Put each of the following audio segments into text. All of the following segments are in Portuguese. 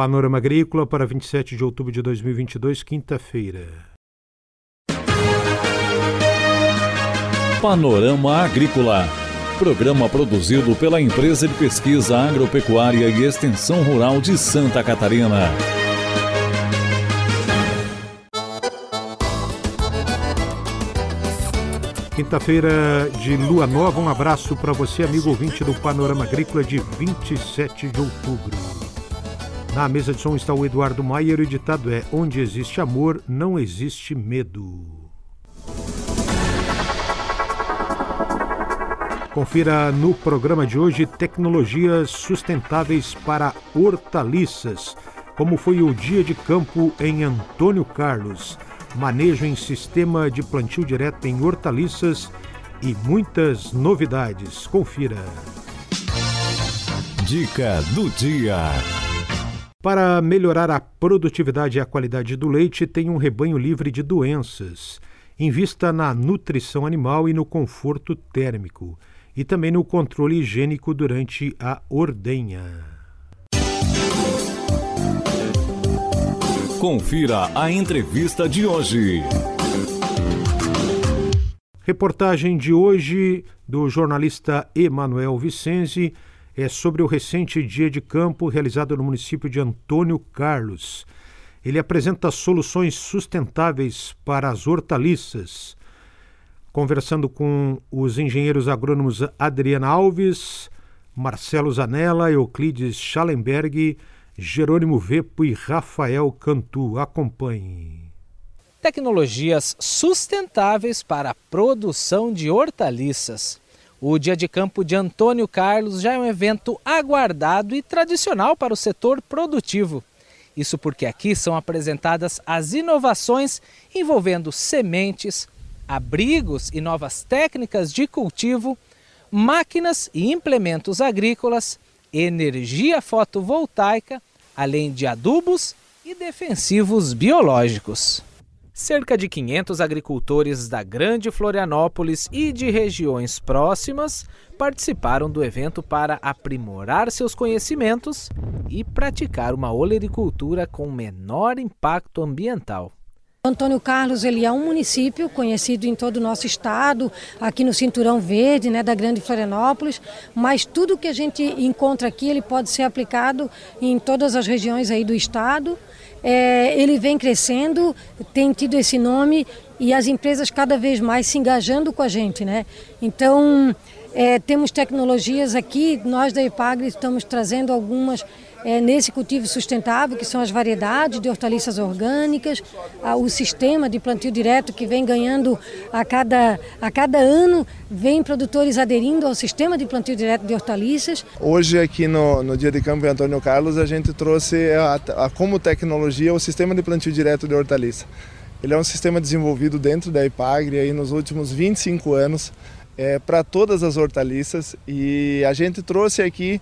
Panorama Agrícola para 27 de outubro de 2022, quinta-feira. Panorama Agrícola. Programa produzido pela Empresa de Pesquisa Agropecuária e Extensão Rural de Santa Catarina. Quinta-feira de lua nova, um abraço para você, amigo ouvinte do Panorama Agrícola de 27 de outubro. Na mesa de som está o Eduardo Maier o ditado é: Onde existe amor, não existe medo. Confira no programa de hoje tecnologias sustentáveis para hortaliças, como foi o dia de campo em Antônio Carlos manejo em sistema de plantio direto em hortaliças e muitas novidades. Confira. Dica do dia. Para melhorar a produtividade e a qualidade do leite, tem um rebanho livre de doenças. Invista na nutrição animal e no conforto térmico, e também no controle higiênico durante a ordenha. Confira a entrevista de hoje. Reportagem de hoje do jornalista Emanuel Vicenzi é sobre o recente dia de campo realizado no município de Antônio Carlos. Ele apresenta soluções sustentáveis para as hortaliças. Conversando com os engenheiros agrônomos Adriana Alves, Marcelo Zanella, Euclides Schallenberg Jerônimo Vepo e Rafael Cantu. Acompanhe. Tecnologias sustentáveis para a produção de hortaliças. O Dia de Campo de Antônio Carlos já é um evento aguardado e tradicional para o setor produtivo. Isso porque aqui são apresentadas as inovações envolvendo sementes, abrigos e novas técnicas de cultivo, máquinas e implementos agrícolas, energia fotovoltaica além de adubos e defensivos biológicos. Cerca de 500 agricultores da Grande Florianópolis e de regiões próximas participaram do evento para aprimorar seus conhecimentos e praticar uma olericultura com menor impacto ambiental. Antônio Carlos ele é um município conhecido em todo o nosso estado, aqui no Cinturão Verde, né, da Grande Florianópolis, mas tudo que a gente encontra aqui ele pode ser aplicado em todas as regiões aí do estado. É, ele vem crescendo, tem tido esse nome e as empresas cada vez mais se engajando com a gente, né? Então é, temos tecnologias aqui, nós da Epagre estamos trazendo algumas é, nesse cultivo sustentável, que são as variedades de hortaliças orgânicas, o sistema de plantio direto que vem ganhando a cada, a cada ano, vem produtores aderindo ao sistema de plantio direto de hortaliças. Hoje aqui no, no Dia de Campo em Antônio Carlos a gente trouxe a, a, como tecnologia o sistema de plantio direto de hortaliça. Ele é um sistema desenvolvido dentro da Ipagre aí nos últimos 25 anos é, para todas as hortaliças e a gente trouxe aqui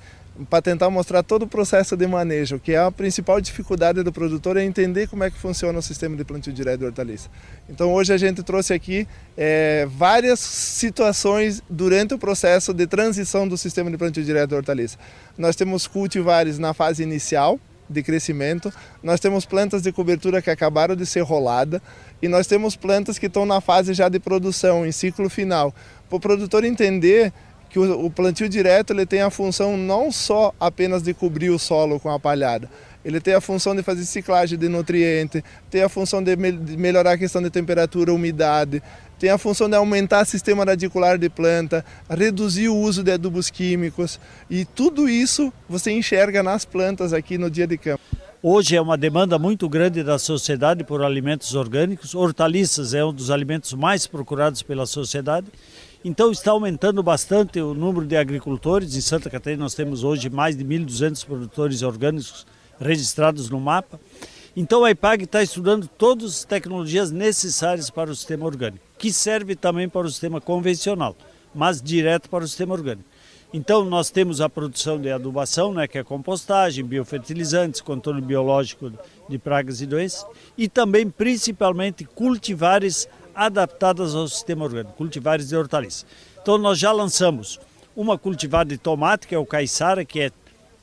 para tentar mostrar todo o processo de manejo, que é a principal dificuldade do produtor é entender como é que funciona o sistema de plantio direto de hortaliça. Então hoje a gente trouxe aqui é, várias situações durante o processo de transição do sistema de plantio direto de hortaliça. Nós temos cultivares na fase inicial de crescimento, nós temos plantas de cobertura que acabaram de ser rolada e nós temos plantas que estão na fase já de produção, em ciclo final. Para o produtor entender que o, plantio direto ele tem a função não só apenas de cobrir o solo com a palhada, ele tem a função de fazer ciclagem de nutriente, tem a função de, me de melhorar a questão de temperatura, umidade, tem a função de aumentar o sistema radicular de planta, reduzir o uso de adubos químicos e tudo isso você enxerga nas plantas aqui no dia de campo. Hoje é uma demanda muito grande da sociedade por alimentos orgânicos. Hortaliças é um dos alimentos mais procurados pela sociedade. Então está aumentando bastante o número de agricultores. Em Santa Catarina nós temos hoje mais de 1.200 produtores orgânicos registrados no mapa. Então a IPAG está estudando todas as tecnologias necessárias para o sistema orgânico, que serve também para o sistema convencional, mas direto para o sistema orgânico. Então nós temos a produção de adubação, né, que é compostagem, biofertilizantes, controle biológico de pragas e doenças, e também principalmente cultivares adaptadas ao sistema orgânico, cultivares de hortaliças. Então nós já lançamos uma cultivar de tomate, que é o caiçara, que é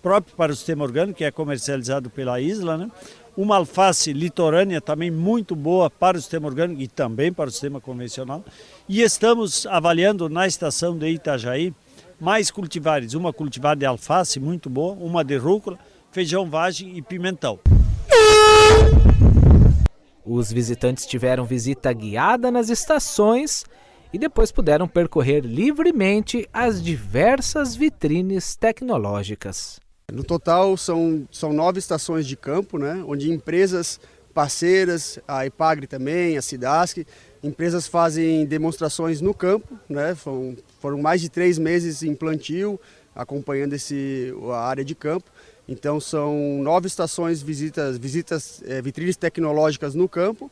próprio para o sistema orgânico, que é comercializado pela Isla, né? uma alface litorânea também muito boa para o sistema orgânico e também para o sistema convencional. E estamos avaliando na estação de Itajaí mais cultivares, uma cultivar de alface muito boa, uma de rúcula, feijão vagem e pimentão. Os visitantes tiveram visita guiada nas estações e depois puderam percorrer livremente as diversas vitrines tecnológicas. No total são, são nove estações de campo, né, onde empresas parceiras, a Epagre também, a Cidasc, empresas fazem demonstrações no campo, né, foram, foram mais de três meses em plantio, acompanhando esse, a área de campo. Então são nove estações, visitas, visitas é, vitrines tecnológicas no campo,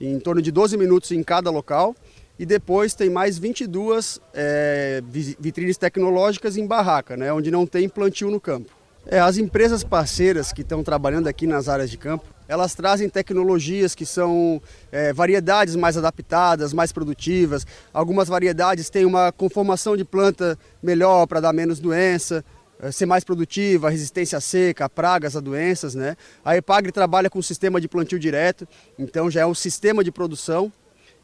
em torno de 12 minutos em cada local. E depois tem mais 22 é, vitrines tecnológicas em barraca, né, onde não tem plantio no campo. É, as empresas parceiras que estão trabalhando aqui nas áreas de campo, elas trazem tecnologias que são é, variedades mais adaptadas, mais produtivas. Algumas variedades têm uma conformação de planta melhor para dar menos doença. Eh, ser mais produtiva, resistência à seca, a pragas, a doenças, né? A Epagre trabalha com o sistema de plantio direto, então já é um sistema de produção.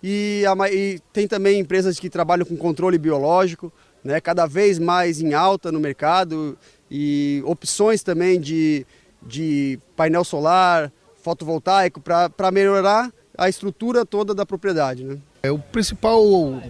E, a, e tem também empresas que trabalham com controle biológico, né? Cada vez mais em alta no mercado e opções também de, de painel solar, fotovoltaico para melhorar a estrutura toda da propriedade, né? É o principal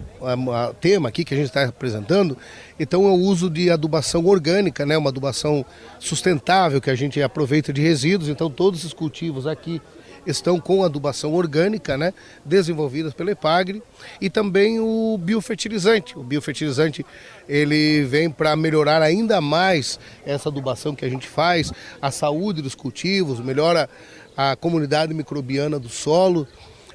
tema aqui que a gente está apresentando, então é o uso de adubação orgânica, né? uma adubação sustentável que a gente aproveita de resíduos. Então todos esses cultivos aqui estão com adubação orgânica, né? desenvolvidas pela Epagre, e também o biofertilizante. O biofertilizante ele vem para melhorar ainda mais essa adubação que a gente faz, a saúde dos cultivos, melhora a comunidade microbiana do solo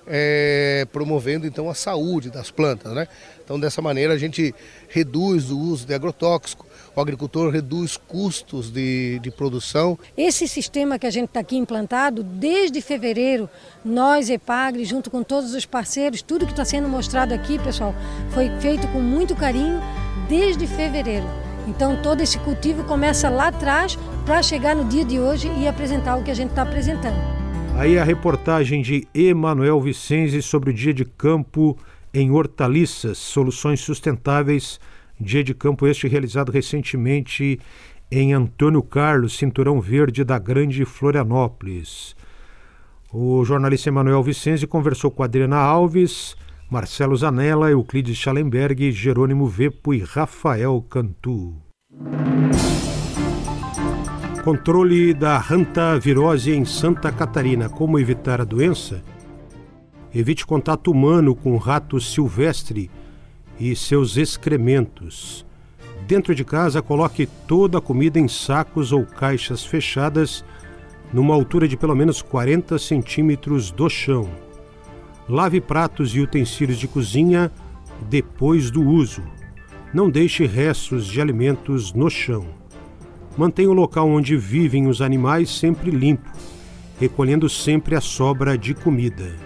é, promovendo então a saúde das plantas. Né? Então dessa maneira a gente reduz o uso de agrotóxico, o agricultor reduz custos de, de produção. Esse sistema que a gente está aqui implantado, desde fevereiro, nós, EPAGRE, junto com todos os parceiros, tudo que está sendo mostrado aqui, pessoal, foi feito com muito carinho desde fevereiro. Então todo esse cultivo começa lá atrás para chegar no dia de hoje e apresentar o que a gente está apresentando. Aí a reportagem de Emanuel Vicenzi sobre o dia de campo em hortaliças, soluções sustentáveis, dia de campo este realizado recentemente em Antônio Carlos, Cinturão Verde da Grande Florianópolis. O jornalista Emanuel Vicenzi conversou com Adriana Alves, Marcelo Zanella, Euclides Schallenberg, Jerônimo Vepo e Rafael Cantu. Controle da hantavirose em Santa Catarina. Como evitar a doença? Evite contato humano com rato silvestre e seus excrementos. Dentro de casa, coloque toda a comida em sacos ou caixas fechadas, numa altura de pelo menos 40 centímetros do chão. Lave pratos e utensílios de cozinha depois do uso. Não deixe restos de alimentos no chão. Mantenha o local onde vivem os animais sempre limpo, recolhendo sempre a sobra de comida.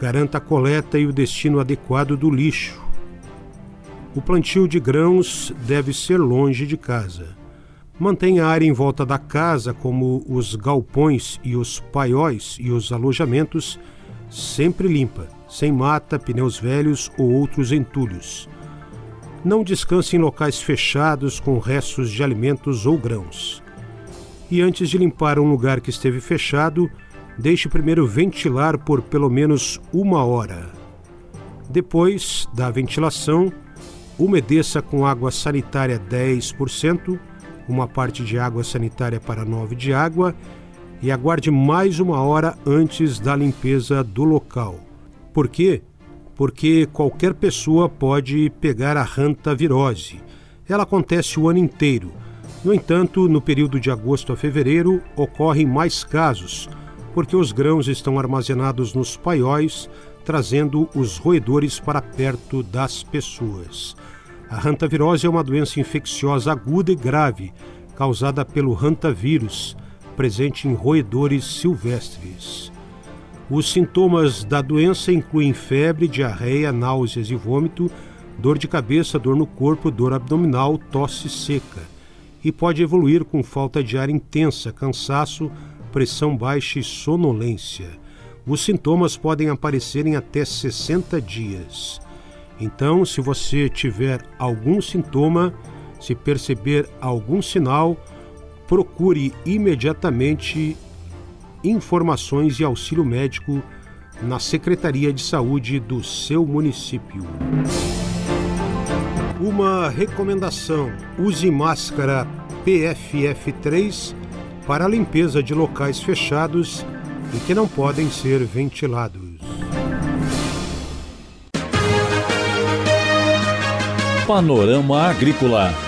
Garanta a coleta e o destino adequado do lixo. O plantio de grãos deve ser longe de casa. Mantenha a área em volta da casa, como os galpões e os paióis e os alojamentos, sempre limpa, sem mata, pneus velhos ou outros entulhos. Não descanse em locais fechados com restos de alimentos ou grãos. E antes de limpar um lugar que esteve fechado, deixe primeiro ventilar por pelo menos uma hora. Depois da ventilação, umedeça com água sanitária 10%, uma parte de água sanitária para 9 de água e aguarde mais uma hora antes da limpeza do local. Por quê? Porque qualquer pessoa pode pegar a hantavirose. Ela acontece o ano inteiro. No entanto, no período de agosto a fevereiro ocorrem mais casos, porque os grãos estão armazenados nos paióis, trazendo os roedores para perto das pessoas. A hantavirose é uma doença infecciosa aguda e grave, causada pelo hantavírus, presente em roedores silvestres. Os sintomas da doença incluem febre, diarreia, náuseas e vômito, dor de cabeça, dor no corpo, dor abdominal, tosse seca. e pode evoluir com falta de ar intensa, cansaço, pressão baixa e sonolência. Os sintomas podem aparecer em até 60 dias. Então, se você tiver algum sintoma, se perceber algum sinal, procure imediatamente informações e auxílio médico na Secretaria de Saúde do seu município. Uma recomendação: use máscara PFF3 para a limpeza de locais fechados e que não podem ser ventilados. Panorama Agrícola.